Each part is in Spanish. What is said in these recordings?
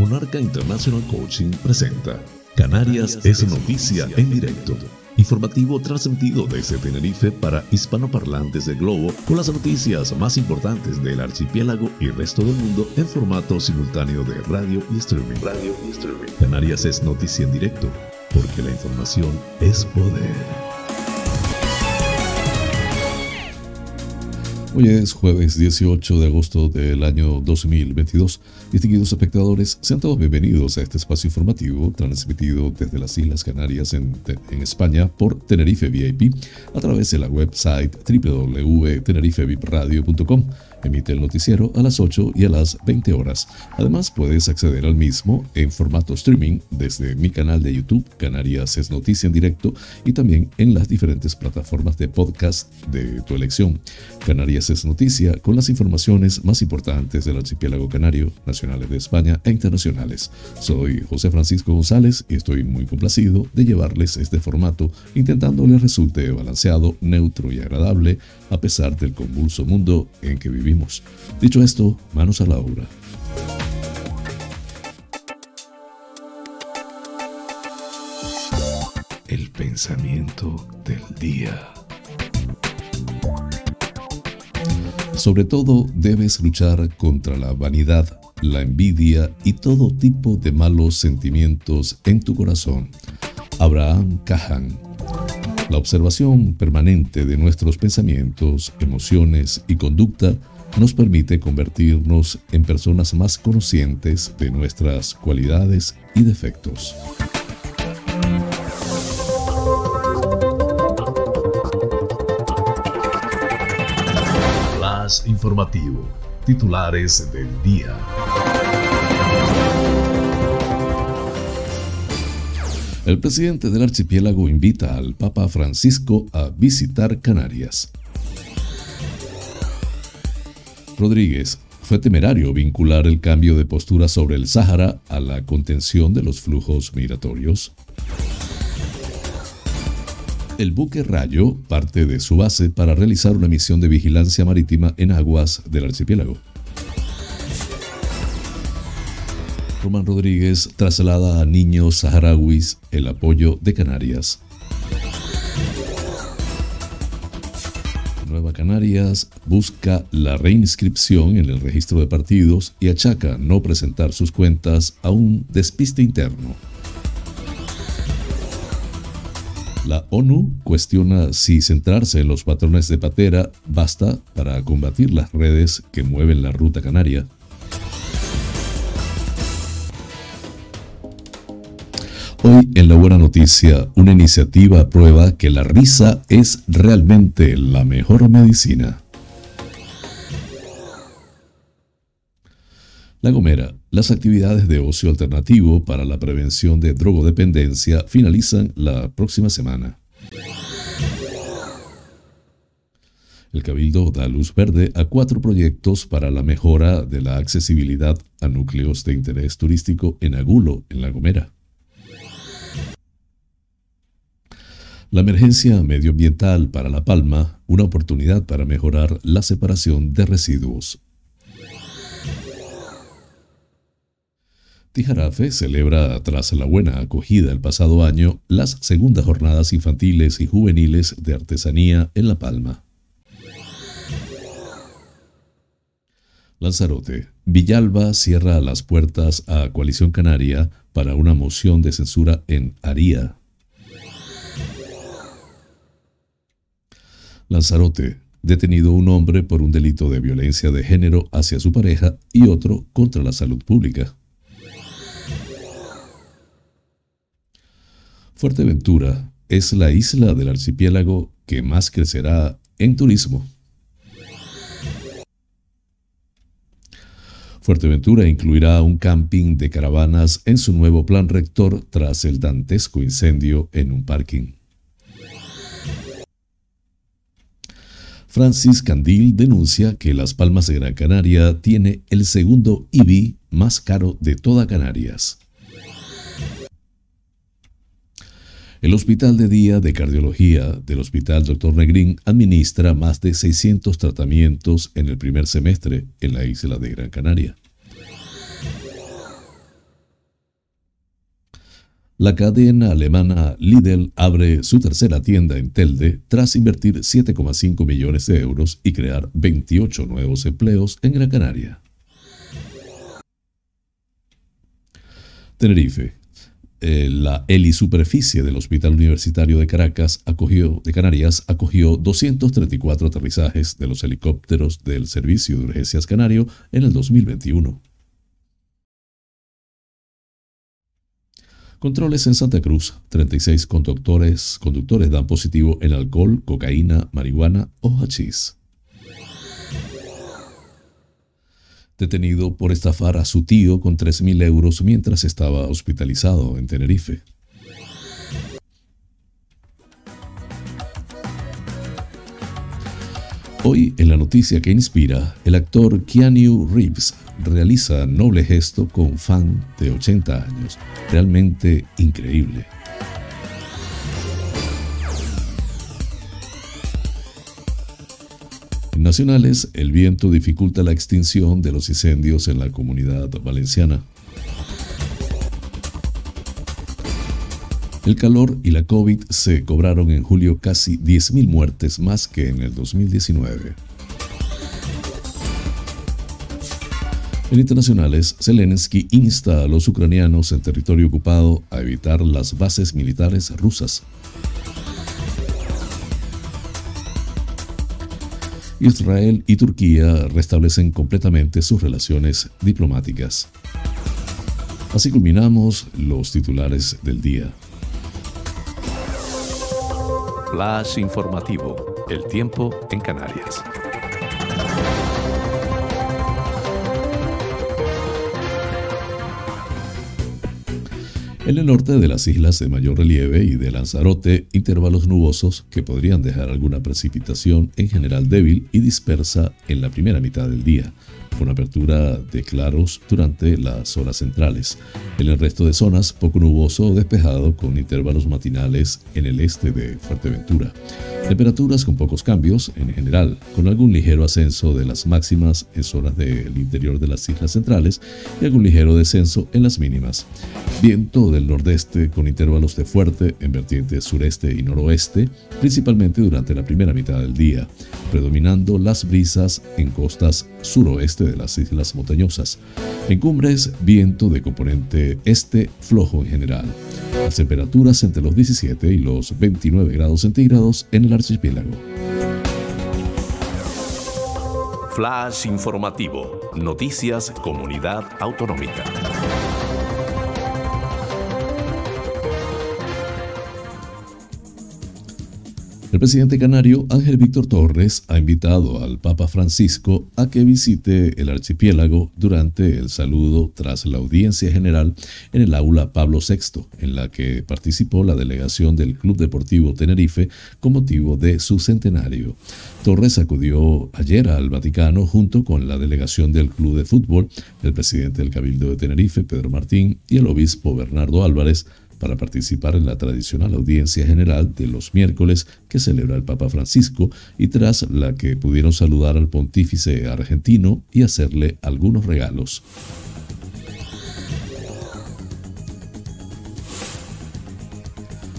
Monarca International Coaching presenta Canarias es noticia en directo. Informativo transmitido desde Tenerife para hispanoparlantes del globo con las noticias más importantes del archipiélago y resto del mundo en formato simultáneo de radio y streaming. Radio y streaming. Canarias es noticia en directo porque la información es poder. Hoy es jueves 18 de agosto del año 2022. Distinguidos espectadores, sean todos bienvenidos a este espacio informativo transmitido desde las Islas Canarias en, en España por Tenerife VIP a través de la website www.tenerifevipradio.com Emite el noticiero a las 8 y a las 20 horas. Además, puedes acceder al mismo en formato streaming desde mi canal de YouTube, Canarias es Noticia en directo, y también en las diferentes plataformas de podcast de tu elección. Canarias es Noticia con las informaciones más importantes del archipiélago canario, nacionales de España e internacionales. Soy José Francisco González y estoy muy complacido de llevarles este formato, intentando les resulte balanceado, neutro y agradable a pesar del convulso mundo en que vivimos. Dicho esto, manos a la obra. El pensamiento del día. Sobre todo debes luchar contra la vanidad, la envidia y todo tipo de malos sentimientos en tu corazón. Abraham Cahan la observación permanente de nuestros pensamientos, emociones y conducta nos permite convertirnos en personas más conscientes de nuestras cualidades y defectos. Informativo. Titulares del día. El presidente del archipiélago invita al Papa Francisco a visitar Canarias. Rodríguez, fue temerario vincular el cambio de postura sobre el Sáhara a la contención de los flujos migratorios. El buque Rayo parte de su base para realizar una misión de vigilancia marítima en aguas del archipiélago. Román Rodríguez traslada a niños saharauis el apoyo de Canarias. Nueva Canarias busca la reinscripción en el registro de partidos y achaca no presentar sus cuentas a un despiste interno. La ONU cuestiona si centrarse en los patrones de patera basta para combatir las redes que mueven la ruta canaria. Hoy en la buena noticia, una iniciativa prueba que la risa es realmente la mejor medicina. La Gomera, las actividades de ocio alternativo para la prevención de drogodependencia finalizan la próxima semana. El Cabildo da luz verde a cuatro proyectos para la mejora de la accesibilidad a núcleos de interés turístico en Agulo, en La Gomera. La emergencia medioambiental para La Palma, una oportunidad para mejorar la separación de residuos. Tijarafe celebra, tras la buena acogida el pasado año, las segundas jornadas infantiles y juveniles de artesanía en La Palma. Lanzarote. Villalba cierra las puertas a Coalición Canaria para una moción de censura en Aría. Lanzarote, detenido un hombre por un delito de violencia de género hacia su pareja y otro contra la salud pública. Fuerteventura es la isla del archipiélago que más crecerá en turismo. Fuerteventura incluirá un camping de caravanas en su nuevo plan rector tras el dantesco incendio en un parking. Francis Candil denuncia que Las Palmas de Gran Canaria tiene el segundo IBI más caro de toda Canarias. El Hospital de Día de Cardiología del Hospital Dr. Negrín administra más de 600 tratamientos en el primer semestre en la isla de Gran Canaria. La cadena alemana Lidl abre su tercera tienda en Telde tras invertir 7,5 millones de euros y crear 28 nuevos empleos en Gran Canaria. Tenerife. Eh, la helisuperficie del Hospital Universitario de Caracas acogió, de Canarias acogió 234 aterrizajes de los helicópteros del Servicio de Urgencias Canario en el 2021. Controles en Santa Cruz. 36 conductores, conductores dan positivo en alcohol, cocaína, marihuana o hachís. Detenido por estafar a su tío con 3.000 euros mientras estaba hospitalizado en Tenerife. Hoy, en la noticia que inspira, el actor Keanu Reeves realiza noble gesto con fan de 80 años. Realmente increíble. En nacionales, el viento dificulta la extinción de los incendios en la comunidad valenciana. El calor y la COVID se cobraron en julio casi 10.000 muertes más que en el 2019. En internacionales, Zelensky insta a los ucranianos en territorio ocupado a evitar las bases militares rusas. Israel y Turquía restablecen completamente sus relaciones diplomáticas. Así culminamos los titulares del día. Flash informativo. El tiempo en Canarias. En el norte de las islas de mayor relieve y de Lanzarote, intervalos nubosos que podrían dejar alguna precipitación en general débil y dispersa en la primera mitad del día con apertura de claros durante las horas centrales. En el resto de zonas, poco nuboso o despejado con intervalos matinales en el este de Fuerteventura. Temperaturas con pocos cambios en general, con algún ligero ascenso de las máximas en zonas del interior de las islas centrales y algún ligero descenso en las mínimas. Viento del nordeste con intervalos de fuerte en vertientes sureste y noroeste, principalmente durante la primera mitad del día, predominando las brisas en costas suroeste de las islas montañosas. En cumbres, viento de componente este flojo en general. Las temperaturas entre los 17 y los 29 grados centígrados en el archipiélago. Flash informativo. Noticias Comunidad Autonómica. El presidente canario Ángel Víctor Torres ha invitado al Papa Francisco a que visite el archipiélago durante el saludo tras la audiencia general en el aula Pablo VI, en la que participó la delegación del Club Deportivo Tenerife con motivo de su centenario. Torres acudió ayer al Vaticano junto con la delegación del Club de Fútbol, el presidente del Cabildo de Tenerife, Pedro Martín, y el obispo Bernardo Álvarez, para participar en la tradicional audiencia general de los miércoles que celebra el Papa Francisco y tras la que pudieron saludar al pontífice argentino y hacerle algunos regalos.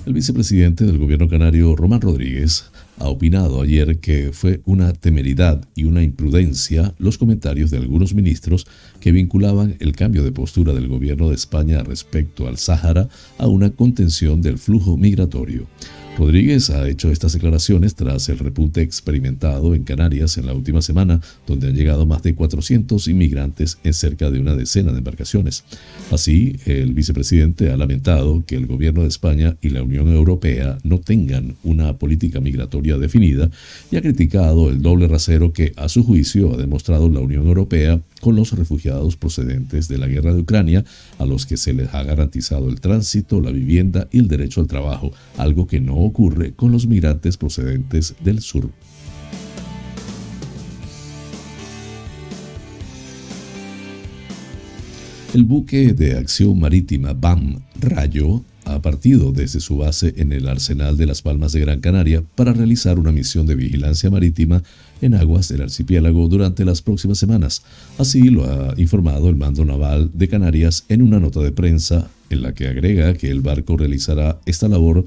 El vicepresidente del gobierno canario, Román Rodríguez, ha opinado ayer que fue una temeridad y una imprudencia los comentarios de algunos ministros que vinculaban el cambio de postura del gobierno de España respecto al Sáhara a una contención del flujo migratorio. Rodríguez ha hecho estas declaraciones tras el repunte experimentado en Canarias en la última semana, donde han llegado más de 400 inmigrantes en cerca de una decena de embarcaciones. Así, el vicepresidente ha lamentado que el gobierno de España y la Unión Europea no tengan una política migratoria definida y ha criticado el doble rasero que, a su juicio, ha demostrado la Unión Europea con los refugiados procedentes de la guerra de Ucrania, a los que se les ha garantizado el tránsito, la vivienda y el derecho al trabajo, algo que no ocurre con los migrantes procedentes del sur. El buque de acción marítima BAM Rayo ha partido desde su base en el Arsenal de las Palmas de Gran Canaria para realizar una misión de vigilancia marítima en aguas del archipiélago durante las próximas semanas. Así lo ha informado el mando naval de Canarias en una nota de prensa en la que agrega que el barco realizará esta labor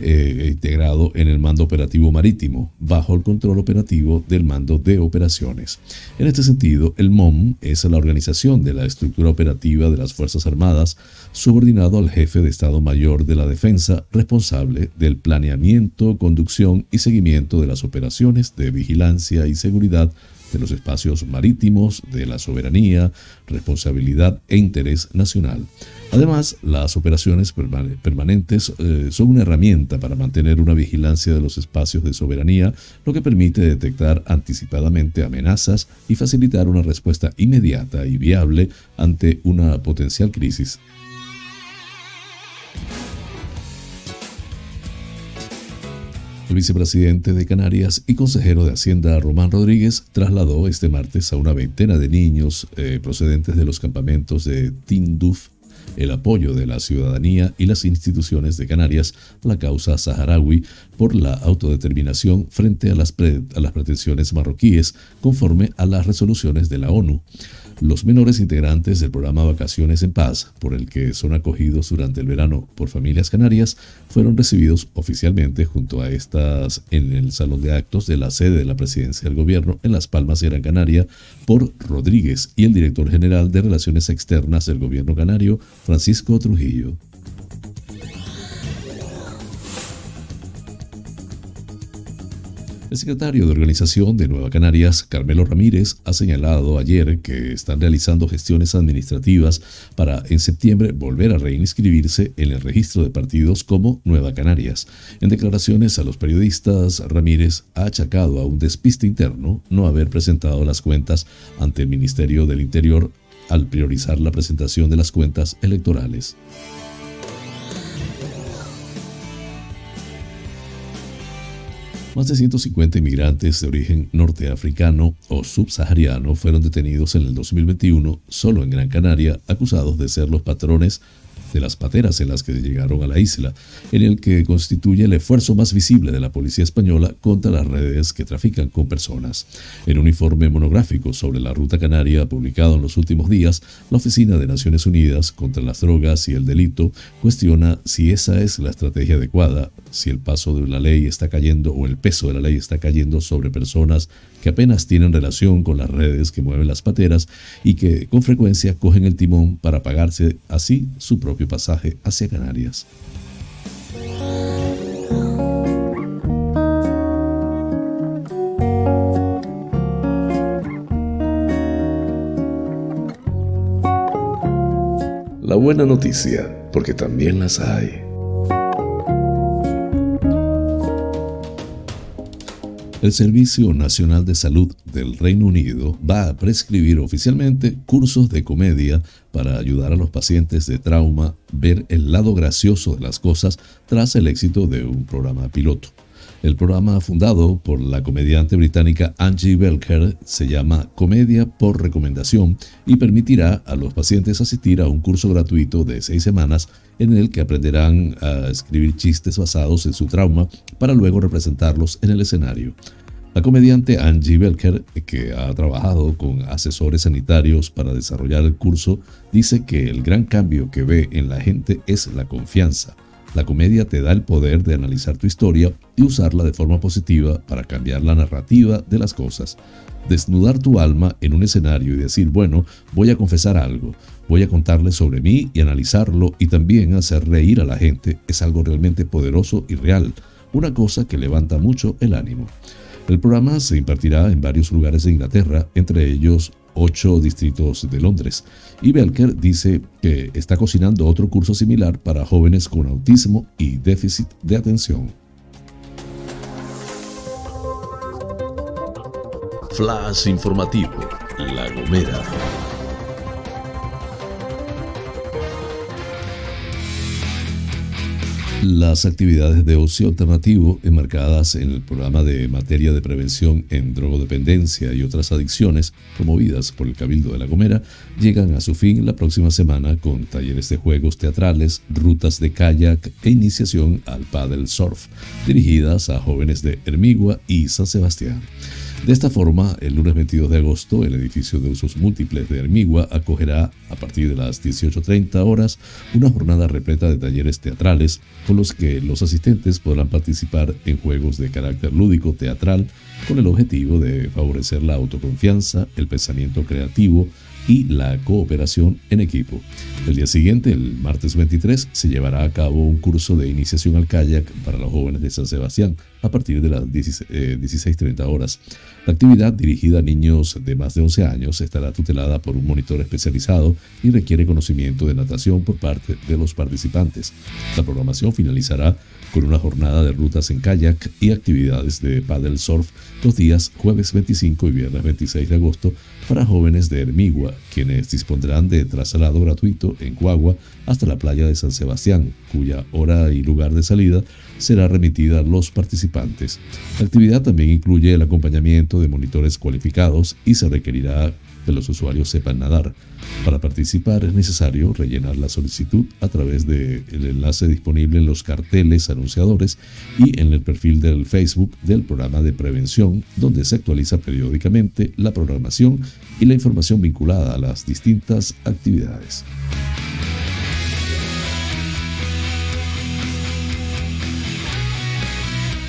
eh, integrado en el mando operativo marítimo, bajo el control operativo del mando de operaciones. En este sentido, el MOM es la organización de la estructura operativa de las Fuerzas Armadas, subordinado al jefe de Estado Mayor de la Defensa, responsable del planeamiento, conducción y seguimiento de las operaciones de vigilancia y seguridad de los espacios marítimos, de la soberanía, responsabilidad e interés nacional. Además, las operaciones permanentes eh, son una herramienta para mantener una vigilancia de los espacios de soberanía, lo que permite detectar anticipadamente amenazas y facilitar una respuesta inmediata y viable ante una potencial crisis El vicepresidente de Canarias y consejero de Hacienda Román Rodríguez trasladó este martes a una veintena de niños eh, procedentes de los campamentos de Tinduf el apoyo de la ciudadanía y las instituciones de Canarias a la causa saharaui por la autodeterminación frente a las, a las pretensiones marroquíes conforme a las resoluciones de la ONU. Los menores integrantes del programa Vacaciones en Paz, por el que son acogidos durante el verano por familias canarias, fueron recibidos oficialmente junto a estas en el Salón de Actos de la sede de la Presidencia del Gobierno en Las Palmas de Gran Canaria por Rodríguez y el director general de Relaciones Externas del Gobierno canario, Francisco Trujillo. El secretario de Organización de Nueva Canarias, Carmelo Ramírez, ha señalado ayer que están realizando gestiones administrativas para en septiembre volver a reinscribirse en el registro de partidos como Nueva Canarias. En declaraciones a los periodistas, Ramírez ha achacado a un despiste interno no haber presentado las cuentas ante el Ministerio del Interior al priorizar la presentación de las cuentas electorales. Más de 150 inmigrantes de origen norteafricano o subsahariano fueron detenidos en el 2021 solo en Gran Canaria, acusados de ser los patrones de las pateras en las que llegaron a la isla, en el que constituye el esfuerzo más visible de la policía española contra las redes que trafican con personas. En un informe monográfico sobre la ruta canaria publicado en los últimos días, la Oficina de Naciones Unidas contra las Drogas y el Delito cuestiona si esa es la estrategia adecuada, si el paso de la ley está cayendo o el peso de la ley está cayendo sobre personas que apenas tienen relación con las redes que mueven las pateras y que con frecuencia cogen el timón para pagarse así su propio pasaje hacia Canarias. La buena noticia, porque también las hay. El Servicio Nacional de Salud del Reino Unido va a prescribir oficialmente cursos de comedia para ayudar a los pacientes de trauma ver el lado gracioso de las cosas tras el éxito de un programa piloto. El programa fundado por la comediante británica Angie Belker se llama Comedia por Recomendación y permitirá a los pacientes asistir a un curso gratuito de seis semanas en el que aprenderán a escribir chistes basados en su trauma para luego representarlos en el escenario. La comediante Angie Belker, que ha trabajado con asesores sanitarios para desarrollar el curso, dice que el gran cambio que ve en la gente es la confianza la comedia te da el poder de analizar tu historia y usarla de forma positiva para cambiar la narrativa de las cosas. Desnudar tu alma en un escenario y decir, bueno, voy a confesar algo, voy a contarle sobre mí y analizarlo y también hacer reír a la gente es algo realmente poderoso y real, una cosa que levanta mucho el ánimo. El programa se impartirá en varios lugares de Inglaterra, entre ellos ocho distritos de Londres. Y Belker dice que está cocinando otro curso similar para jóvenes con autismo y déficit de atención. Flash informativo, La Gomera. Las actividades de ocio alternativo enmarcadas en el programa de materia de prevención en drogodependencia y otras adicciones promovidas por el Cabildo de La Gomera llegan a su fin la próxima semana con talleres de juegos teatrales, rutas de kayak e iniciación al paddle surf, dirigidas a jóvenes de Hermigua y San Sebastián. De esta forma, el lunes 22 de agosto, el edificio de usos múltiples de Hermigua acogerá a partir de las 18.30 horas una jornada repleta de talleres teatrales con los que los asistentes podrán participar en juegos de carácter lúdico teatral con el objetivo de favorecer la autoconfianza, el pensamiento creativo, y la cooperación en equipo. El día siguiente, el martes 23, se llevará a cabo un curso de iniciación al kayak para los jóvenes de San Sebastián a partir de las 16.30 eh, horas. La actividad dirigida a niños de más de 11 años estará tutelada por un monitor especializado y requiere conocimiento de natación por parte de los participantes. La programación finalizará con una jornada de rutas en kayak y actividades de paddle surf los días jueves 25 y viernes 26 de agosto para jóvenes de Hermigua, quienes dispondrán de traslado gratuito en Cuagua hasta la playa de San Sebastián, cuya hora y lugar de salida será remitida a los participantes. La actividad también incluye el acompañamiento de monitores cualificados y se requerirá que los usuarios sepan nadar. Para participar es necesario rellenar la solicitud a través del enlace disponible en los carteles anunciadores y en el perfil del Facebook del programa de prevención, donde se actualiza periódicamente la programación y la información vinculada a las distintas actividades.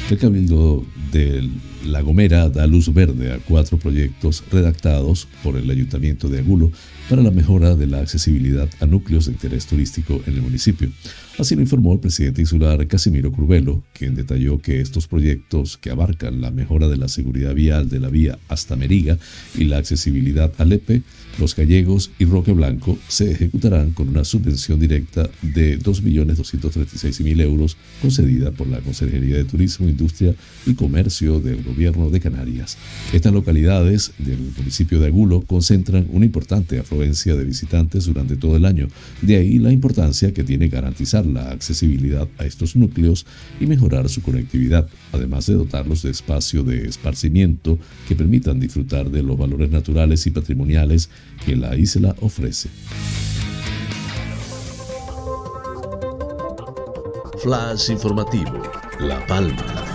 El Cabildo de La Gomera da luz verde a cuatro proyectos redactados por el Ayuntamiento de Agulo para la mejora de la accesibilidad a núcleos de interés turístico en el municipio. Así lo informó el presidente insular Casimiro Curvelo, quien detalló que estos proyectos que abarcan la mejora de la seguridad vial de la vía hasta Meriga y la accesibilidad a Lepe, Los Gallegos y Roque Blanco se ejecutarán con una subvención directa de 2.236.000 euros concedida por la Consejería de Turismo, Industria y Comercio del Gobierno de Canarias. Estas localidades del municipio de Agulo concentran una importante afluencia de visitantes durante todo el año, de ahí la importancia que tiene garantizar la accesibilidad a estos núcleos y mejorar su conectividad, además de dotarlos de espacio de esparcimiento que permitan disfrutar de los valores naturales y patrimoniales que la isla ofrece. Flash informativo, La Palma.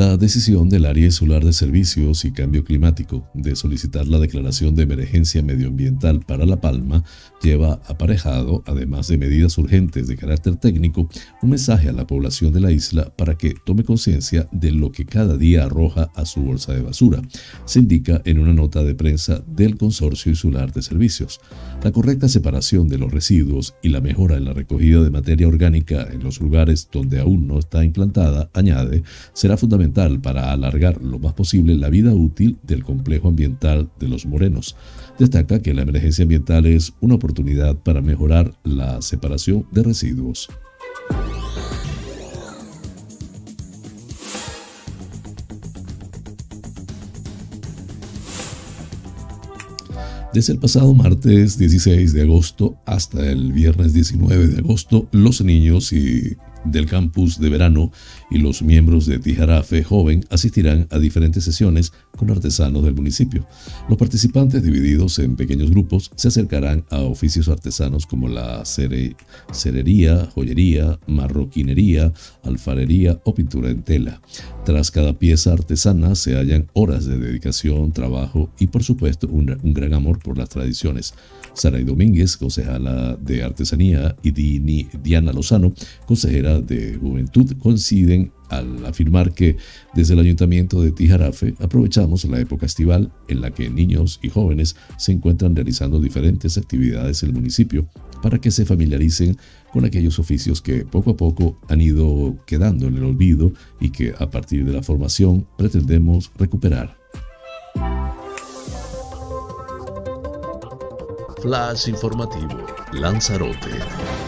La decisión del Área Insular de Servicios y Cambio Climático de solicitar la declaración de emergencia medioambiental para La Palma lleva aparejado, además de medidas urgentes de carácter técnico, un mensaje a la población de la isla para que tome conciencia de lo que cada día arroja a su bolsa de basura, se indica en una nota de prensa del Consorcio Insular de Servicios. La correcta separación de los residuos y la mejora en la recogida de materia orgánica en los lugares donde aún no está implantada, añade, será fundamental para alargar lo más posible la vida útil del complejo ambiental de los morenos. Destaca que la emergencia ambiental es una oportunidad para mejorar la separación de residuos. Desde el pasado martes 16 de agosto hasta el viernes 19 de agosto, los niños y del campus de verano y los miembros de Tijarafe Joven asistirán a diferentes sesiones con artesanos del municipio. Los participantes, divididos en pequeños grupos, se acercarán a oficios artesanos como la cerería, joyería, marroquinería, alfarería o pintura en tela. Tras cada pieza artesana se hallan horas de dedicación, trabajo y por supuesto un, gran amor por las tradiciones. Saray Domínguez, concejala de Artesanía, y Diana Lozano, consejera de Juventud, coinciden al afirmar que desde el Ayuntamiento de Tijarafe aprovechamos la época estival en la que niños y jóvenes se encuentran realizando diferentes actividades en el municipio para que se familiaricen con aquellos oficios que poco a poco han ido quedando en el olvido y que a partir de la formación pretendemos recuperar. Flash informativo, Lanzarote.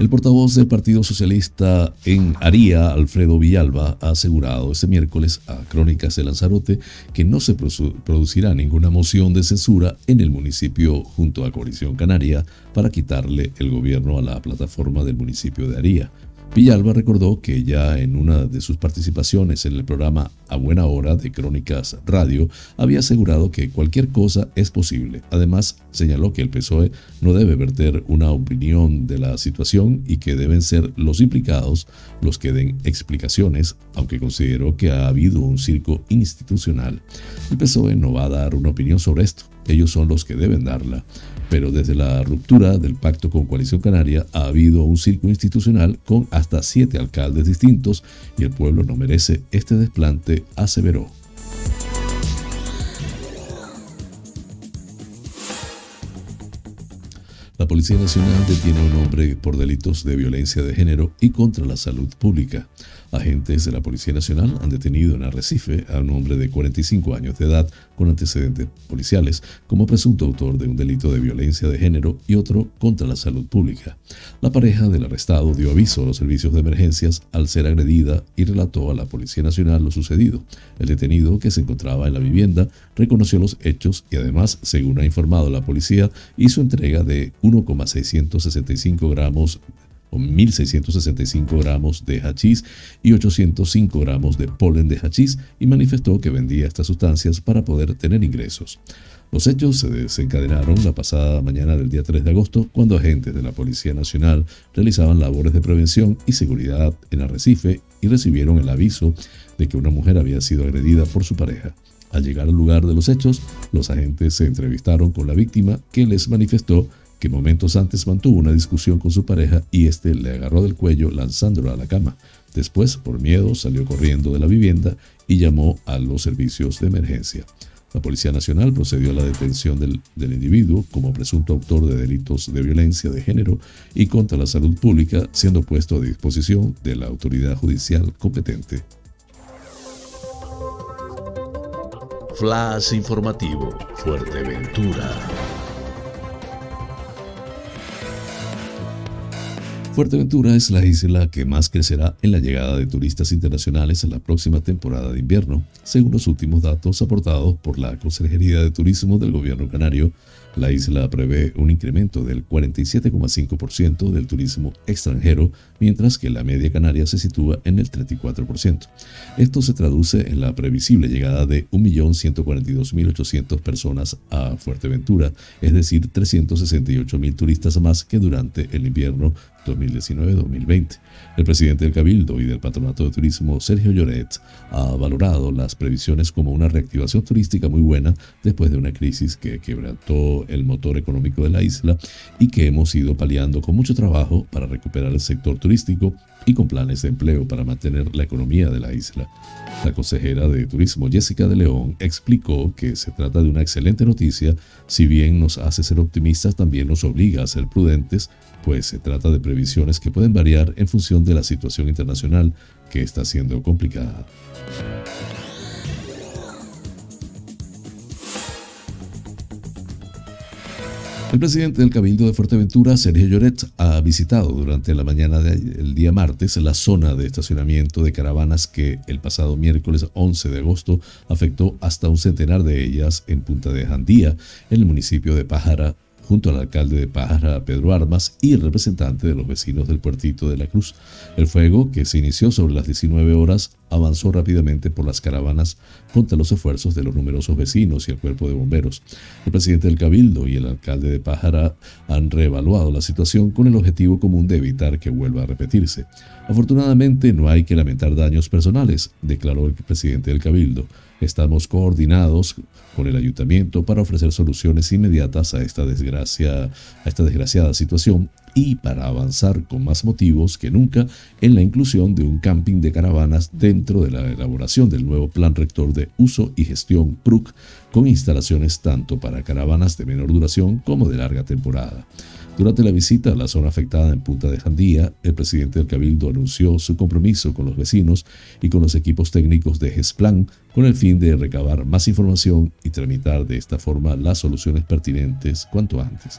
El portavoz del Partido Socialista en Aría, Alfredo Villalba, ha asegurado este miércoles a Crónicas de Lanzarote que no se producirá ninguna moción de censura en el municipio junto a Coalición Canaria para quitarle el gobierno a la plataforma del municipio de Aría. Villalba recordó que ya en una de sus participaciones en el programa A Buena Hora de Crónicas Radio había asegurado que cualquier cosa es posible. Además, señaló que el PSOE no debe verter una opinión de la situación y que deben ser los implicados los que den explicaciones, aunque consideró que ha habido un circo institucional. El PSOE no va a dar una opinión sobre esto, ellos son los que deben darla pero desde la ruptura del pacto con Coalición Canaria ha habido un circo institucional con hasta siete alcaldes distintos y el pueblo no merece este desplante, aseveró. La Policía Nacional detiene a un hombre por delitos de violencia de género y contra la salud pública. Agentes de la Policía Nacional han detenido en Arrecife a un hombre de 45 años de edad con antecedentes policiales como presunto autor de un delito de violencia de género y otro contra la salud pública. La pareja del arrestado dio aviso a los servicios de emergencias al ser agredida y relató a la Policía Nacional lo sucedido. El detenido, que se encontraba en la vivienda, reconoció los hechos y además, según ha informado la policía, hizo entrega de 1,665 gramos o 1.665 gramos de hachís y 805 gramos de polen de hachís y manifestó que vendía estas sustancias para poder tener ingresos. Los hechos se desencadenaron la pasada mañana del día 3 de agosto cuando agentes de la Policía Nacional realizaban labores de prevención y seguridad en Arrecife y recibieron el aviso de que una mujer había sido agredida por su pareja. Al llegar al lugar de los hechos, los agentes se entrevistaron con la víctima que les manifestó que momentos antes mantuvo una discusión con su pareja y éste le agarró del cuello lanzándolo a la cama. Después, por miedo, salió corriendo de la vivienda y llamó a los servicios de emergencia. La Policía Nacional procedió a la detención del, del, individuo como presunto autor de delitos de violencia de género y contra la salud pública, siendo puesto a disposición de la autoridad judicial competente. Flash informativo, Fuerteventura. Fuerteventura es la isla que más crecerá en la llegada de turistas internacionales en la próxima temporada de invierno, según los últimos datos aportados por la Consejería de Turismo del Gobierno Canario la isla prevé un incremento del 47,5% del turismo extranjero, mientras que la media canaria se sitúa en el 34%. Esto se traduce en la previsible llegada de 1.142.800 personas a Fuerteventura, es decir, 368.000 turistas más que durante el invierno 2019-2020. El presidente del Cabildo y del Patronato de Turismo, Sergio Lloret, ha valorado las previsiones como una reactivación turística muy buena después de una crisis que quebrantó el motor económico de la isla y que hemos ido paliando con mucho trabajo para recuperar el sector turístico y con planes de empleo para mantener la economía de la isla. La consejera de Turismo Jessica de León explicó que se trata de una excelente noticia, si bien nos hace ser optimistas, también nos obliga a ser prudentes, pues se trata de previsiones que pueden variar en función de la situación internacional que está siendo complicada. El presidente del Cabildo de Fuerteventura, Sergio Lloret, ha visitado durante la mañana del día martes la zona de estacionamiento de caravanas que el pasado miércoles 11 de agosto afectó hasta un centenar de ellas en Punta de Jandía, en el municipio de Pájara, junto al alcalde de Pájara, Pedro Armas, y representante de los vecinos del puertito de la Cruz. El fuego, que se inició sobre las 19 horas, avanzó rápidamente por las caravanas contra los esfuerzos de los numerosos vecinos y el cuerpo de bomberos. El presidente del Cabildo y el alcalde de Pájara han reevaluado la situación con el objetivo común de evitar que vuelva a repetirse. Afortunadamente no hay que lamentar daños personales, declaró el presidente del Cabildo. Estamos coordinados con el ayuntamiento para ofrecer soluciones inmediatas a esta desgracia, a esta desgraciada situación y para avanzar con más motivos que nunca en la inclusión de un camping de caravanas dentro de la elaboración del nuevo plan rector de uso y gestión PRUC con instalaciones tanto para caravanas de menor duración como de larga temporada. Durante la visita a la zona afectada en Punta de Jandía, el presidente del Cabildo anunció su compromiso con los vecinos y con los equipos técnicos de GESPLAN con el fin de recabar más información y tramitar de esta forma las soluciones pertinentes cuanto antes.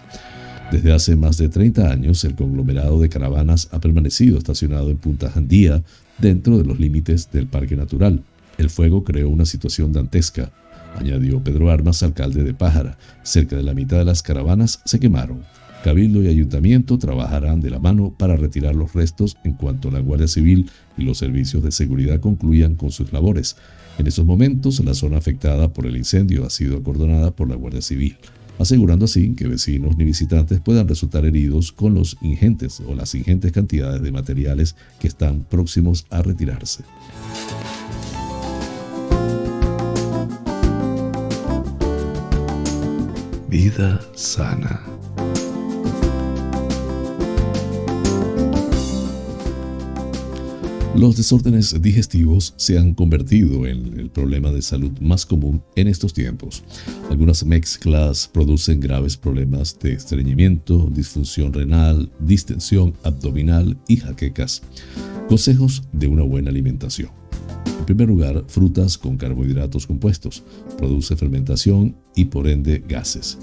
Desde hace más de 30 años, el conglomerado de caravanas ha permanecido estacionado en Punta Jandía, dentro de los límites del Parque Natural. El fuego creó una situación dantesca, añadió Pedro Armas, alcalde de Pájara. Cerca de la mitad de las caravanas se quemaron. Cabildo y Ayuntamiento trabajarán de la mano para retirar los restos en cuanto la Guardia Civil y los servicios de seguridad concluyan con sus labores. En estos momentos, la zona afectada por el incendio ha sido acordonada por la Guardia Civil, asegurando así que vecinos ni visitantes puedan resultar heridos con los ingentes o las ingentes cantidades de materiales que están próximos a retirarse. Vida sana. Los desórdenes digestivos se han convertido en el problema de salud más común en estos tiempos. Algunas mezclas producen graves problemas de estreñimiento, disfunción renal, distensión abdominal y jaquecas. Consejos de una buena alimentación. En primer lugar, frutas con carbohidratos compuestos. Produce fermentación y por ende gases.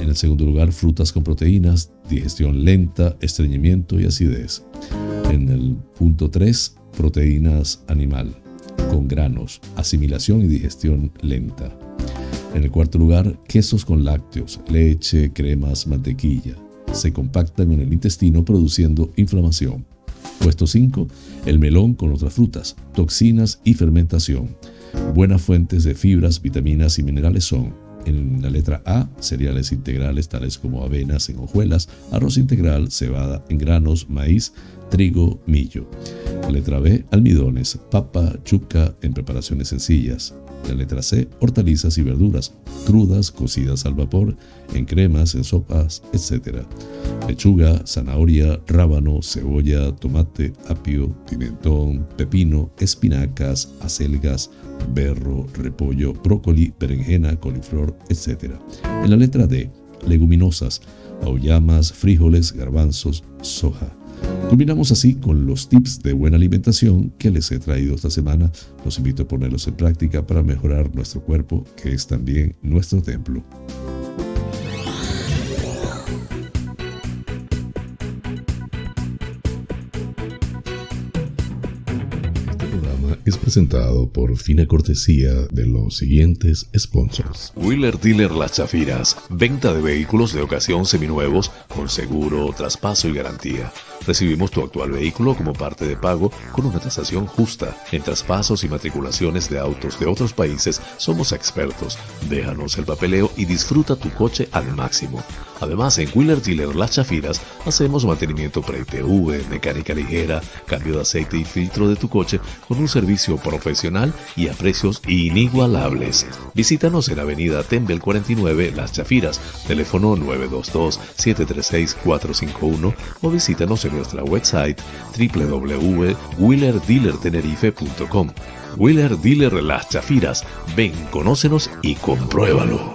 En el segundo lugar, frutas con proteínas, digestión lenta, estreñimiento y acidez. En el punto 3, proteínas animal, con granos, asimilación y digestión lenta. En el cuarto lugar, quesos con lácteos, leche, cremas, mantequilla. Se compactan en el intestino produciendo inflamación. Puesto 5, el melón con otras frutas, toxinas y fermentación. Buenas fuentes de fibras, vitaminas y minerales son en la letra A, cereales integrales tales como avenas en hojuelas, arroz integral, cebada en granos, maíz, trigo, millo. La letra B, almidones, papa, chuca en preparaciones sencillas. La letra C, hortalizas y verduras, crudas, cocidas al vapor, en cremas, en sopas, etc. Lechuga, zanahoria, rábano, cebolla, tomate, apio, pimentón, pepino, espinacas, acelgas, berro, repollo, brócoli, berenjena, coliflor, etc. En la letra D, leguminosas, auyamas, frijoles, garbanzos, soja. Culminamos así con los tips de buena alimentación que les he traído esta semana. Los invito a ponerlos en práctica para mejorar nuestro cuerpo, que es también nuestro templo. Presentado por fina cortesía de los siguientes sponsors. Wheeler Dealer Las Chafiras, venta de vehículos de ocasión seminuevos con seguro, traspaso y garantía. Recibimos tu actual vehículo como parte de pago con una tasación justa. En traspasos y matriculaciones de autos de otros países somos expertos. Déjanos el papeleo y disfruta tu coche al máximo. Además, en Wheeler Dealer Las Chafiras hacemos mantenimiento pre-ITV, mecánica ligera, cambio de aceite y filtro de tu coche con un servicio profesional y a precios inigualables. Visítanos en Avenida Tembel 49 Las Chafiras, teléfono 922-736-451 o visítanos en nuestra website www.wheelerdealertenerife.com. Wheeler Dealer Las Chafiras. Ven, conócenos y compruébalo.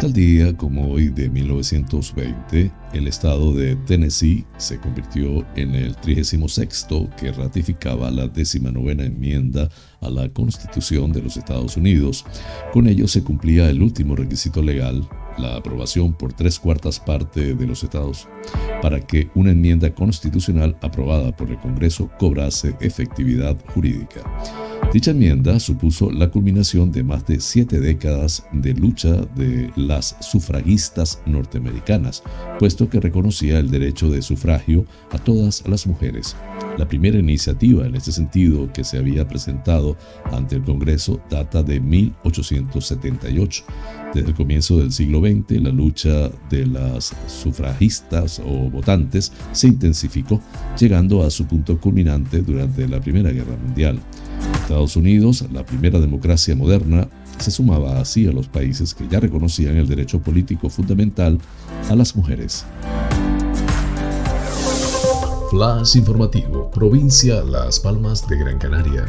Tal día como hoy de 1920, el estado de Tennessee se convirtió en el 36 que ratificaba la 19 enmienda a la Constitución de los Estados Unidos. Con ello se cumplía el último requisito legal, la aprobación por tres cuartas partes de los estados, para que una enmienda constitucional aprobada por el Congreso cobrase efectividad jurídica. Dicha enmienda supuso la culminación de más de siete décadas de lucha de las sufragistas norteamericanas, puesto que reconocía el derecho de sufragio a todas las mujeres. La primera iniciativa en este sentido que se había presentado ante el Congreso data de 1878. Desde el comienzo del siglo XX, la lucha de las sufragistas o votantes se intensificó, llegando a su punto culminante durante la Primera Guerra Mundial. Estados Unidos, la primera democracia moderna, se sumaba así a los países que ya reconocían el derecho político fundamental a las mujeres. Flash informativo, provincia Las Palmas de Gran Canaria.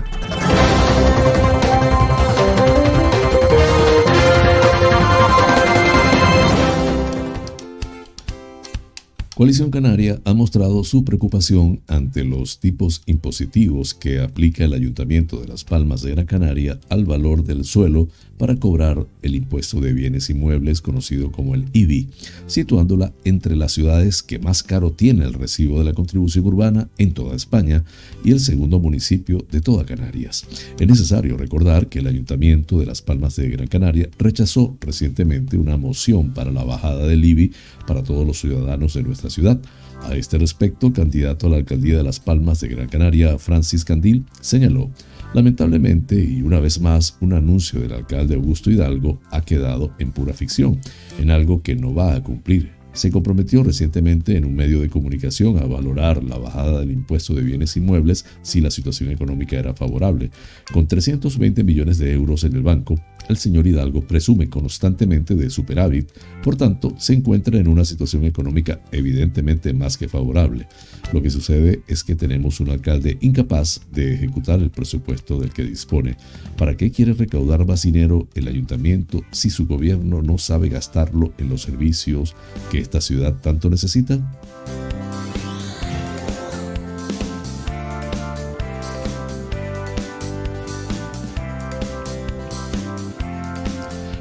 Coalición Canaria ha mostrado su preocupación ante los tipos impositivos que aplica el Ayuntamiento de Las Palmas de Gran Canaria al valor del suelo para cobrar el impuesto de bienes inmuebles conocido como el IBI, situándola entre las ciudades que más caro tiene el recibo de la contribución urbana en toda España y el segundo municipio de toda Canarias. Es necesario recordar que el Ayuntamiento de Las Palmas de Gran Canaria rechazó recientemente una moción para la bajada del IBI para todos los ciudadanos de nuestra ciudad. A este respecto, candidato a la alcaldía de Las Palmas de Gran Canaria, Francis Candil, señaló, lamentablemente y una vez más, un anuncio del alcalde Augusto Hidalgo ha quedado en pura ficción, en algo que no va a cumplir se comprometió recientemente en un medio de comunicación a valorar la bajada del impuesto de bienes inmuebles si la situación económica era favorable. Con 320 millones de euros en el banco, el señor Hidalgo presume constantemente de superávit, por tanto, se encuentra en una situación económica evidentemente más que favorable. Lo que sucede es que tenemos un alcalde incapaz de ejecutar el presupuesto del que dispone. ¿Para qué quiere recaudar más dinero el ayuntamiento si su gobierno no sabe gastarlo en los servicios que esta ciudad tanto necesita?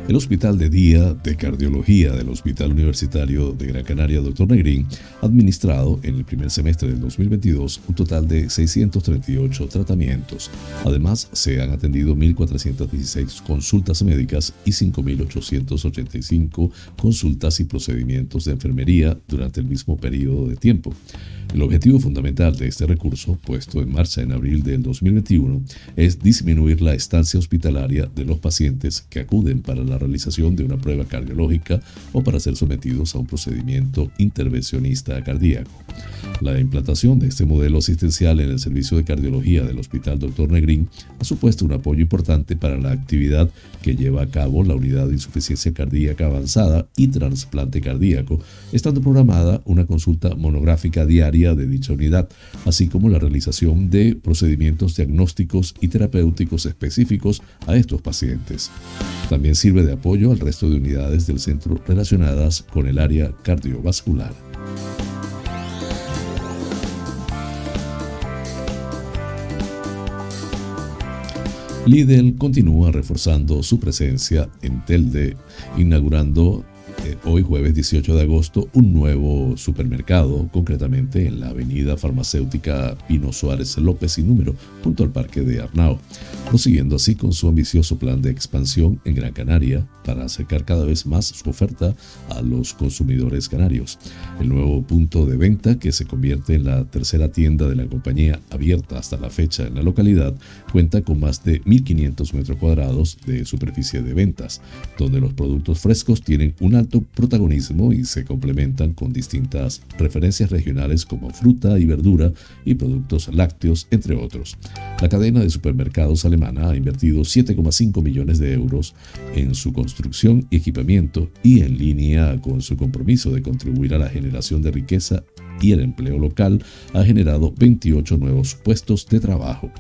El Hospital de Día de Cardiología del Hospital Universitario de Gran Canaria Dr. Negrín ha administrado en el primer semestre del 2022 un total de 638 tratamientos. Además, se han atendido 1.416 consultas médicas y 5.885 consultas y procedimientos de enfermería durante el mismo periodo de tiempo. El objetivo fundamental de este recurso, puesto en marcha en abril del 2021, es disminuir la estancia hospitalaria de los pacientes que acuden para la realización de una prueba cardiológica o para ser sometidos a un procedimiento intervencionista cardíaco. La implantación de este modelo asistencial en el servicio de cardiología del Hospital Dr. Negrín ha supuesto un apoyo importante para la actividad que lleva a cabo la unidad de insuficiencia cardíaca avanzada y trasplante cardíaco, estando programada una consulta monográfica diaria de dicha unidad, así como la realización de procedimientos diagnósticos y terapéuticos específicos a estos pacientes. También sirve de apoyo al resto de unidades del centro relacionadas con el área cardiovascular. Lidl continúa reforzando su presencia en Telde, inaugurando eh, hoy jueves 18 de agosto un nuevo supermercado, concretamente en la avenida farmacéutica Pino Suárez López y número, junto al Parque de Arnao, prosiguiendo así con su ambicioso plan de expansión en Gran Canaria para acercar cada vez más su oferta a los consumidores canarios. El nuevo punto de venta, que se convierte en la tercera tienda de la compañía abierta hasta la fecha en la localidad, cuenta con más de 1.500 metros cuadrados de superficie de ventas, donde los productos frescos tienen un alto protagonismo y se complementan con distintas referencias regionales como fruta y verdura y productos lácteos, entre otros. La cadena de supermercados alemana ha invertido 7,5 millones de euros en su construcción y equipamiento y en línea con su compromiso de contribuir a la generación de riqueza y el empleo local ha generado 28 nuevos puestos de trabajo.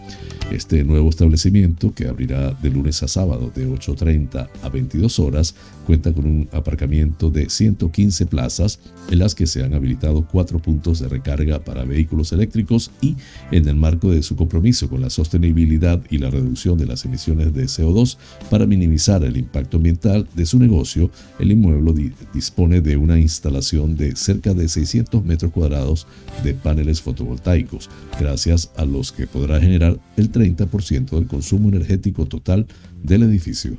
Este nuevo establecimiento, que abrirá de lunes a sábado de 8.30 a 22 horas, cuenta con un aparcamiento de 115 plazas en las que se han habilitado cuatro puntos de recarga para vehículos eléctricos y, en el marco de su compromiso con la sostenibilidad y la reducción de las emisiones de CO2 para minimizar el impacto ambiental de su negocio, el inmueble dispone de una instalación de cerca de 600 metros cuadrados de paneles fotovoltaicos, gracias a los que podrá generar el 30% del consumo energético total del edificio.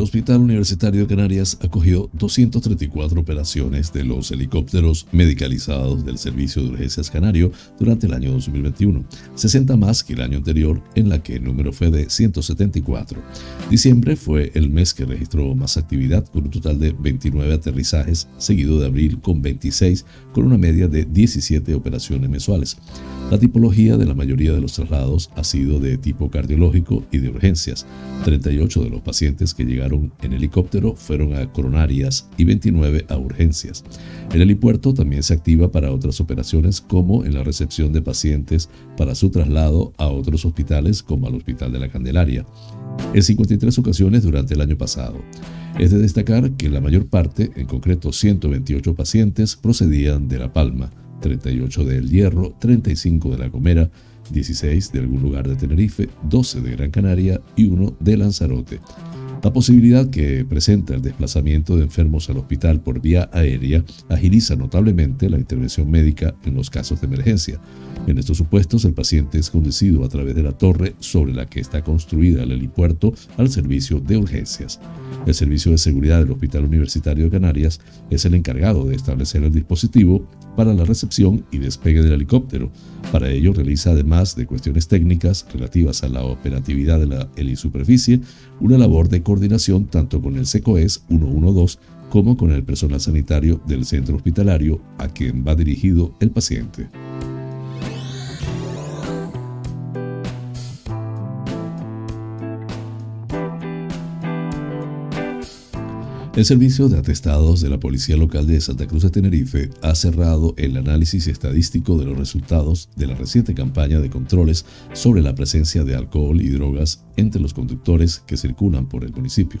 El Hospital Universitario de Canarias acogió 234 operaciones de los helicópteros medicalizados del Servicio de Urgencias Canario durante el año 2021, 60 más que el año anterior en la que el número fue de 174. Diciembre fue el mes que registró más actividad con un total de 29 aterrizajes, seguido de abril con 26, con una media de 17 operaciones mensuales. La tipología de la mayoría de los traslados ha sido de tipo cardiológico y de urgencias. 38 de los pacientes que llegaron en helicóptero fueron a coronarias y 29 a urgencias. El helipuerto también se activa para otras operaciones como en la recepción de pacientes para su traslado a otros hospitales como al Hospital de la Candelaria, en 53 ocasiones durante el año pasado. Es de destacar que la mayor parte, en concreto 128 pacientes, procedían de La Palma, 38 de El Hierro, 35 de La Gomera, 16 de algún lugar de Tenerife, 12 de Gran Canaria y 1 de Lanzarote. La posibilidad que presenta el desplazamiento de enfermos al hospital por vía aérea agiliza notablemente la intervención médica en los casos de emergencia. En estos supuestos, el paciente es conducido a través de la torre sobre la que está construida el helipuerto al servicio de urgencias. El Servicio de Seguridad del Hospital Universitario de Canarias es el encargado de establecer el dispositivo para la recepción y despegue del helicóptero. Para ello realiza, además de cuestiones técnicas relativas a la operatividad de la helisuperficie, una labor de coordinación tanto con el SECOES 112 como con el personal sanitario del centro hospitalario a quien va dirigido el paciente. El Servicio de Atestados de la Policía Local de Santa Cruz de Tenerife ha cerrado el análisis estadístico de los resultados de la reciente campaña de controles sobre la presencia de alcohol y drogas entre los conductores que circulan por el municipio.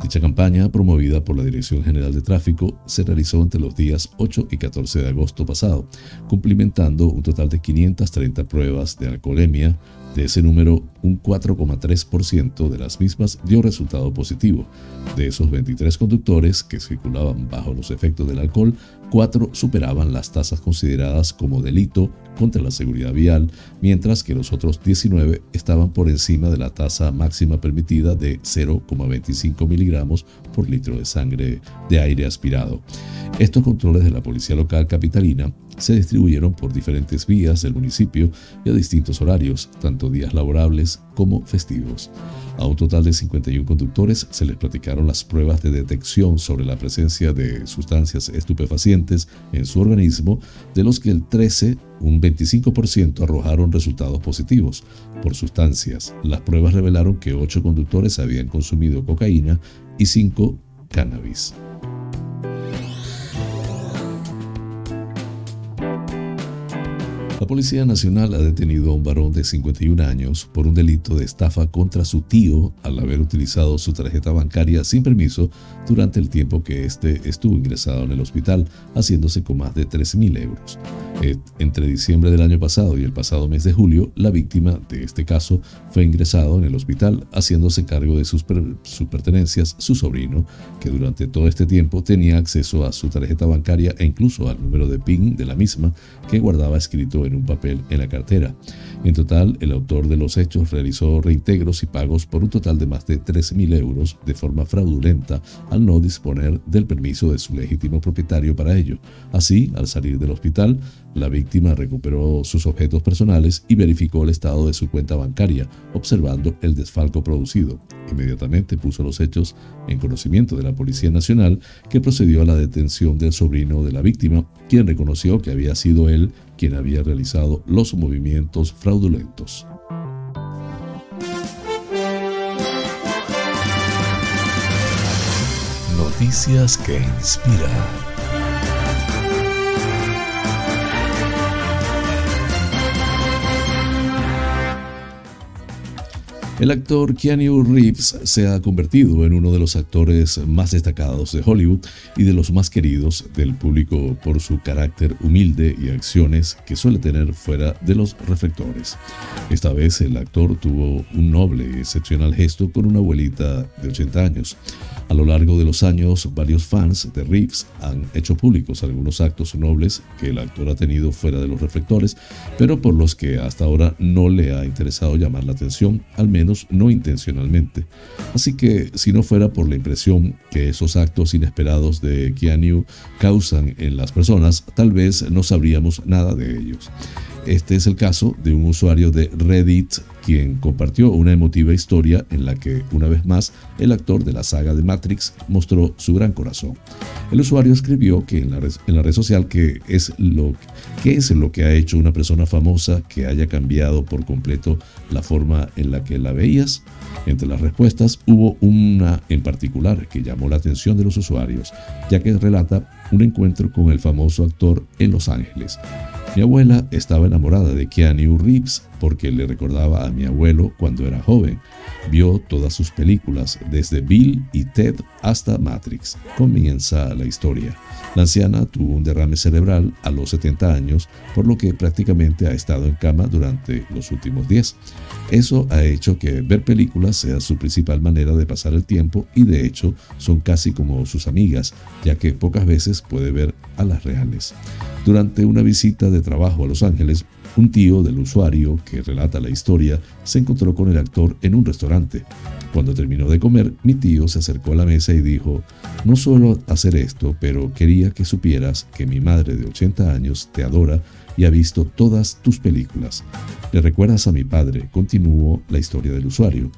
Dicha campaña, promovida por la Dirección General de Tráfico, se realizó entre los días 8 y 14 de agosto pasado, cumplimentando un total de 530 pruebas de alcoholemia, de ese número, un 4,3% de las mismas dio resultado positivo. De esos 23 conductores que circulaban bajo los efectos del alcohol, 4 superaban las tasas consideradas como delito contra la seguridad vial, mientras que los otros 19 estaban por encima de la tasa máxima permitida de 0,25 miligramos por litro de sangre de aire aspirado. Estos controles de la Policía Local Capitalina se distribuyeron por diferentes vías del municipio y a distintos horarios, tanto días laborables como festivos. A un total de 51 conductores se les platicaron las pruebas de detección sobre la presencia de sustancias estupefacientes en su organismo, de los que el 13, un 25% arrojaron resultados positivos por sustancias. Las pruebas revelaron que 8 conductores habían consumido cocaína y 5 cannabis. La Policía Nacional ha detenido a un varón de 51 años por un delito de estafa contra su tío al haber utilizado su tarjeta bancaria sin permiso durante el tiempo que éste estuvo ingresado en el hospital, haciéndose con más de 13.000 euros. Eh, entre diciembre del año pasado y el pasado mes de julio, la víctima de este caso fue ingresado en el hospital, haciéndose cargo de sus, sus pertenencias su sobrino, que durante todo este tiempo tenía acceso a su tarjeta bancaria e incluso al número de PIN de la misma que guardaba escrito en un papel en la cartera. En total, el autor de los hechos realizó reintegros y pagos por un total de más de 13.000 euros de forma fraudulenta al no disponer del permiso de su legítimo propietario para ello. Así, al salir del hospital, La víctima recuperó sus objetos personales y verificó el estado de su cuenta bancaria, observando el desfalco producido. Inmediatamente puso los hechos en conocimiento de la Policía Nacional, que procedió a la detención del sobrino de la víctima, quien reconoció que había sido él quien había realizado los movimientos fraudulentos. Noticias que inspiran. El actor Keanu Reeves se ha convertido en uno de los actores más destacados de Hollywood y de los más queridos del público por su carácter humilde y acciones que suele tener fuera de los reflectores. Esta vez el actor tuvo un noble y excepcional gesto con una abuelita de 80 años. A lo largo de los años, varios fans de Reeves han hecho públicos algunos actos nobles que el actor ha tenido fuera de los reflectores, pero por los que hasta ahora no le ha interesado llamar la atención, al menos no intencionalmente. Así que, si no fuera por la impresión que esos actos inesperados de Keanu causan en las personas, tal vez no sabríamos nada de ellos. Este es el caso de un usuario de Reddit quien compartió una emotiva historia en la que, una vez más, el actor de la saga de Matrix mostró su gran corazón. El usuario escribió que en la, red, social que es, lo, que es lo que ha hecho una persona famosa que haya cambiado por completo la forma en la que la veías. Entre las respuestas hubo una en particular que llamó la atención de los usuarios, ya que relata un encuentro con el famoso actor en Los Ángeles. Mi abuela estaba enamorada de Keanu Reeves porque le recordaba a mi abuelo cuando era joven. Vio todas sus películas, desde Bill y Ted hasta Matrix. Comienza la historia. La anciana tuvo un derrame cerebral a los 70 años, por lo que prácticamente ha estado en cama durante los últimos 10. Eso ha hecho que ver películas sea su principal manera de pasar el tiempo y de hecho son casi como sus amigas, ya que pocas veces puede ver a las reales. Durante una visita de trabajo a Los Ángeles, un tío del usuario que relata la historia se encontró con el actor en un restaurante. Cuando terminó de comer, mi tío se acercó a la mesa y dijo, no suelo hacer esto, pero quería que supieras que mi madre de 80 años te adora y ha visto todas tus películas. Le recuerdas a mi padre, continuó la historia del usuario.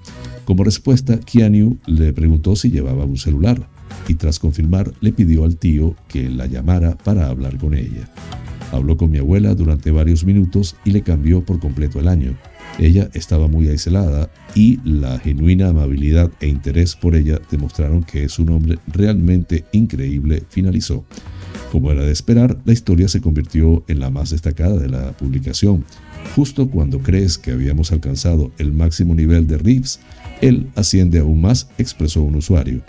Como respuesta, Keanu le preguntó si llevaba un celular y tras confirmar le pidió al tío que la llamara para hablar con ella. Habló con mi abuela durante varios minutos y le cambió por completo el año. Ella estaba muy aislada y la genuina amabilidad e interés por ella demostraron que es un hombre realmente increíble, finalizó. Como era de esperar, la historia se convirtió en la más destacada de la publicación. Justo cuando crees que habíamos alcanzado el máximo nivel de Reeves, él asciende aún más, expresó un usuario.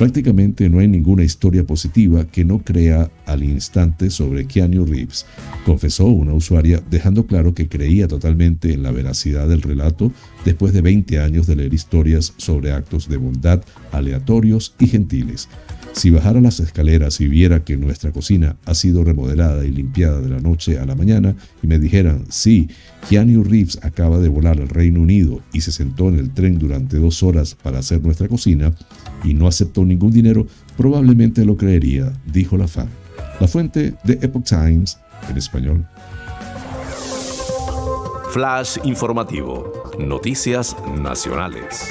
Prácticamente no hay ninguna historia positiva que no crea al instante sobre Keanu Reeves, confesó una usuaria dejando claro que creía totalmente en la veracidad del relato después de 20 años de leer historias sobre actos de bondad aleatorios y gentiles. Si bajara las escaleras y viera que nuestra cocina ha sido remodelada y limpiada de la noche a la mañana y me dijeran, sí, Keanu Reeves acaba de volar al Reino Unido y se sentó en el tren durante dos horas para hacer nuestra cocina y no aceptó ningún dinero, probablemente lo creería, dijo la fan. La fuente de Epoch Times en español. Flash informativo. Noticias nacionales.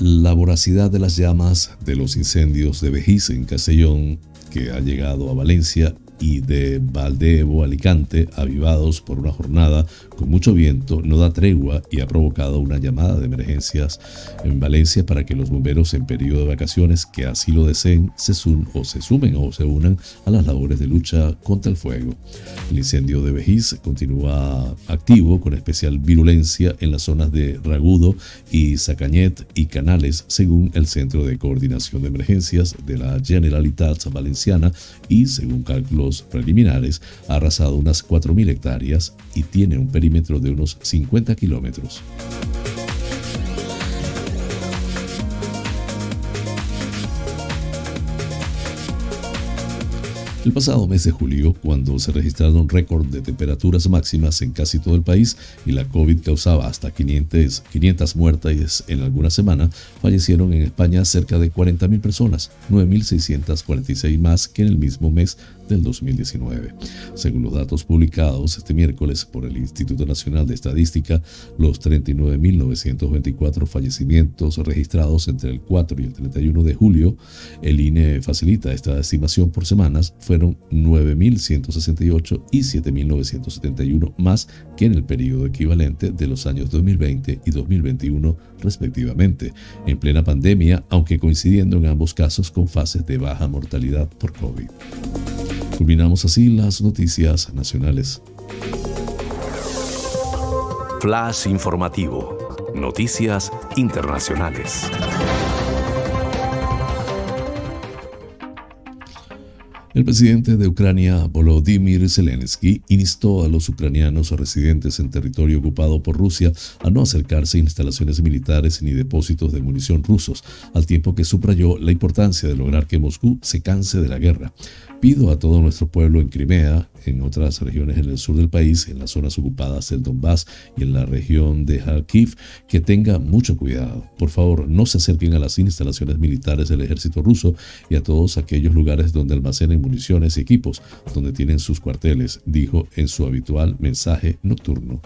La voracidad de las llamas de los incendios de Vejiz en Castellón, que ha llegado a Valencia, y de Valdevo, Alicante, avivados por una jornada con mucho viento, no da tregua y ha provocado una llamada de emergencias en Valencia para que los bomberos en periodo de vacaciones que así lo deseen se, o se sumen o se unan a las labores de lucha contra el fuego. El incendio de Vejiz continúa activo con especial virulencia en las zonas de Ragudo y Sacañet y Canales, según el Centro de Coordinación de Emergencias de la Generalitat Valenciana y según cálculos preliminares, ha arrasado unas 4.000 hectáreas y tiene un perímetro de unos 50 kilómetros. El pasado mes de julio, cuando se registraron récord de temperaturas máximas en casi todo el país y la COVID causaba hasta 500, 500 muertes en alguna semana, fallecieron en España cerca de 40.000 personas, 9.646 más que en el mismo mes del 2019. Según los datos publicados este miércoles por el Instituto Nacional de Estadística, los 39.924 fallecimientos registrados entre el 4 y el 31 de julio, el INE facilita esta estimación por semanas, fueron 9.168 y 7.971 más que en el periodo equivalente de los años 2020 y 2021 respectivamente, en plena pandemia, aunque coincidiendo en ambos casos con fases de baja mortalidad por COVID. Culminamos así las noticias nacionales. Flash informativo. Noticias internacionales. El presidente de Ucrania, Volodymyr Zelensky, instó a los ucranianos residentes en territorio ocupado por Rusia a no acercarse a instalaciones militares ni depósitos de munición rusos, al tiempo que subrayó la importancia de lograr que Moscú se canse de la guerra. Pido a todo nuestro pueblo en Crimea, en otras regiones en el sur del país, en las zonas ocupadas del Donbass y en la región de Kharkiv, que tenga mucho cuidado. Por favor, no se acerquen a las instalaciones militares del ejército ruso y a todos aquellos lugares donde almacenen municiones y equipos, donde tienen sus cuarteles, dijo en su habitual mensaje nocturno.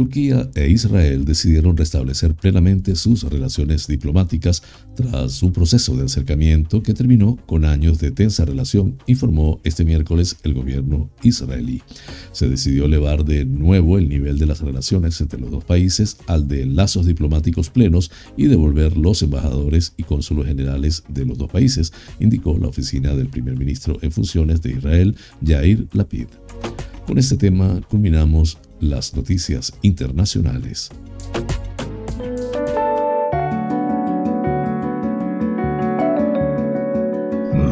Turquía e Israel decidieron restablecer plenamente sus relaciones diplomáticas tras un proceso de acercamiento que terminó con años de tensa relación, informó este miércoles el gobierno israelí. Se decidió elevar de nuevo el nivel de las relaciones entre los dos países al de lazos diplomáticos plenos y devolver los embajadores y cónsulos generales de los dos países, indicó la oficina del primer ministro en funciones de Israel, Yair Lapid. Con este tema culminamos las noticias internacionales.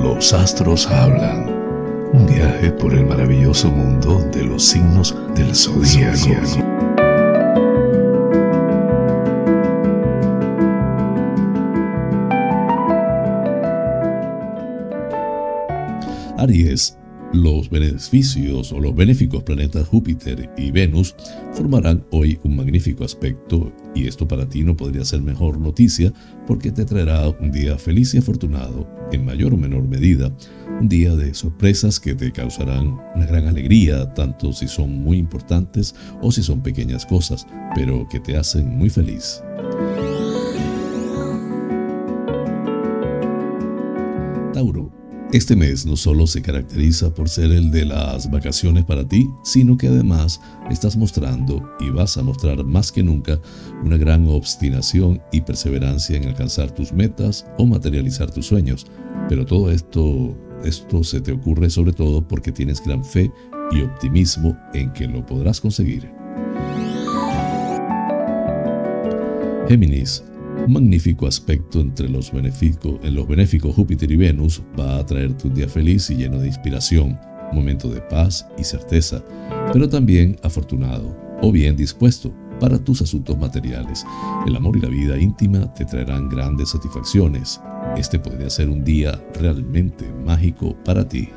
Los astros hablan. Un viaje por el maravilloso mundo de los signos del zodiaco. Aries los beneficios o los benéficos planetas Júpiter y Venus formarán hoy un magnífico aspecto y esto para ti no podría ser mejor noticia porque te traerá un día feliz y afortunado, en mayor o menor medida, un día de sorpresas que te causarán una gran alegría, tanto si son muy importantes o si son pequeñas cosas, pero que te hacen muy feliz. Tauro este mes no solo se caracteriza por ser el de las vacaciones para ti, sino que además estás mostrando y vas a mostrar más que nunca una gran obstinación y perseverancia en alcanzar tus metas o materializar tus sueños. Pero todo esto, esto se te ocurre sobre todo porque tienes gran fe y optimismo en que lo podrás conseguir. Géminis, un magnífico aspecto entre los benéficos, en los benéficos Júpiter y Venus va a traerte un día feliz y lleno de inspiración, momento de paz y certeza, pero también afortunado o bien dispuesto para tus asuntos materiales. El amor y la vida íntima te traerán grandes satisfacciones. Este podría ser un día realmente mágico para ti.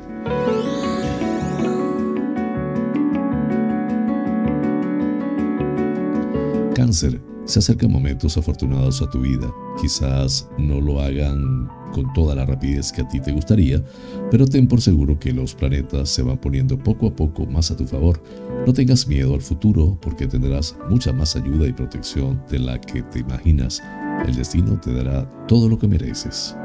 Cáncer se acercan momentos afortunados a tu vida. Quizás no lo hagan con toda la rapidez que a ti te gustaría, pero ten por seguro que los planetas se van poniendo poco a poco más a tu favor. No tengas miedo al futuro porque tendrás mucha más ayuda y protección de la que te imaginas. El destino te dará todo lo que mereces.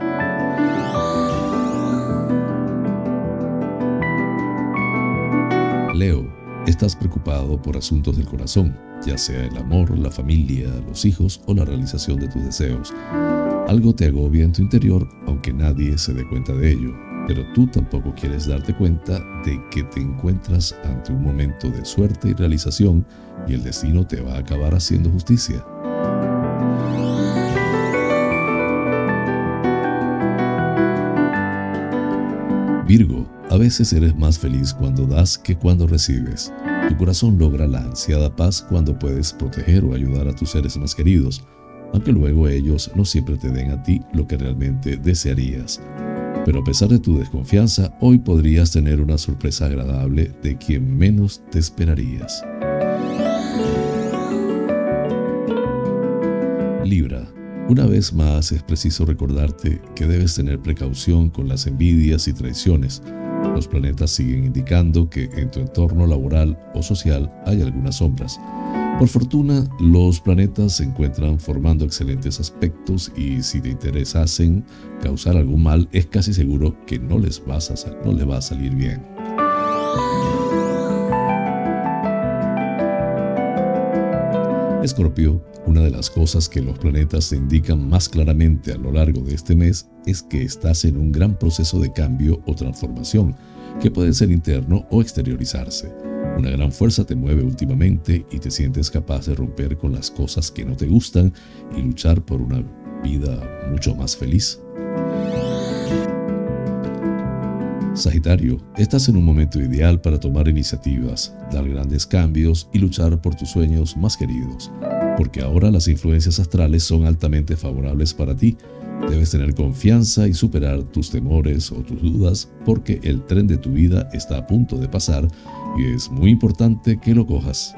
Leo, estás preocupado por asuntos del corazón ya sea el amor, la familia, los hijos o la realización de tus deseos. Algo te agobia en tu interior aunque nadie se dé cuenta de ello, pero tú tampoco quieres darte cuenta de que te encuentras ante un momento de suerte y realización y el destino te va a acabar haciendo justicia. Virgo, a veces eres más feliz cuando das que cuando recibes. Tu corazón logra la ansiada paz cuando puedes proteger o ayudar a tus seres más queridos. aunque luego ellos no siempre te den a ti lo que realmente desearías. Pero a pesar de tu desconfianza, hoy podrías tener una sorpresa agradable de quien menos te esperarías. Libra. Una vez más es preciso recordarte que debes tener precaución con las envidias y traiciones. Los planetas siguen indicando que en tu entorno laboral o social hay algunas sombras. Por fortuna, los planetas se encuentran formando excelentes aspectos y si te interesasen causar algún mal, es casi seguro que no les, vas a, no les va a salir bien. Escorpio, una de las cosas que los planetas indican más claramente a lo largo de este mes es que estás en un gran proceso de cambio o transformación, que puede ser interno o exteriorizarse. Una gran fuerza te mueve últimamente y te sientes capaz de romper con las cosas que no te gustan y luchar por una vida mucho más feliz. Sagitario, estás en un momento ideal para tomar iniciativas, dar grandes cambios y luchar por tus sueños más queridos, porque ahora las influencias astrales son altamente favorables para ti. Debes tener confianza y superar tus temores o tus dudas porque el tren de tu vida está a punto de pasar y es muy importante que lo cojas.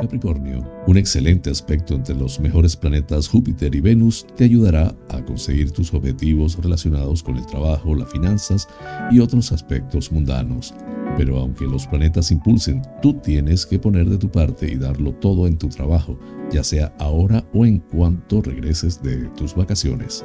Capricornio, un excelente aspecto entre los mejores planetas Júpiter y Venus te ayudará a conseguir tus objetivos relacionados con el trabajo, las finanzas y otros aspectos mundanos. Pero aunque los planetas impulsen, tú tienes que poner de tu parte y darlo todo en tu trabajo, ya sea ahora o en cuanto regreses de tus vacaciones.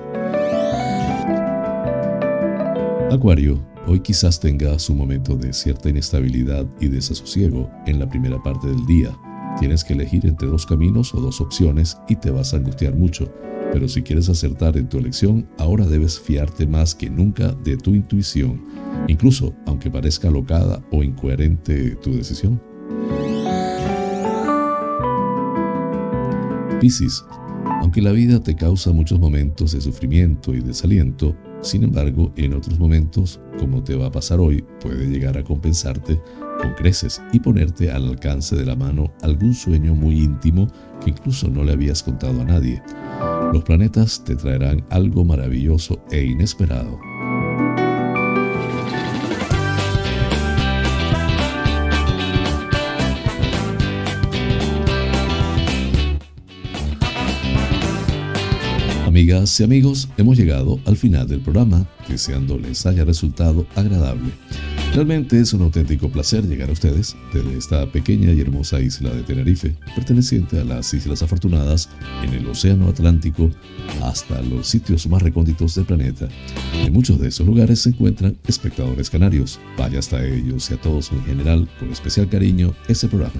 Acuario, hoy quizás tenga su momento de cierta inestabilidad y desasosiego en la primera parte del día Tienes que elegir entre dos caminos o dos opciones y te vas a angustiar mucho. Pero si quieres acertar en tu elección, ahora debes fiarte más que nunca de tu intuición, incluso aunque parezca locada o incoherente tu decisión. Piscis, aunque la vida te causa muchos momentos de sufrimiento y desaliento, sin embargo, en otros momentos, como te va a pasar hoy, puede llegar a compensarte con creces y ponerte al alcance de la mano algún sueño muy íntimo que incluso no le habías contado a nadie. Los planetas te traerán algo maravilloso e inesperado. Amigas y amigos, hemos llegado al final del programa, deseando les haya resultado agradable. Realmente es un auténtico placer llegar a ustedes desde esta pequeña y hermosa isla de Tenerife, perteneciente a las Islas Afortunadas en el Océano Atlántico, hasta los sitios más recónditos del planeta. En muchos de esos lugares se encuentran espectadores canarios. Vaya hasta ellos y a todos en general, con especial cariño, este programa.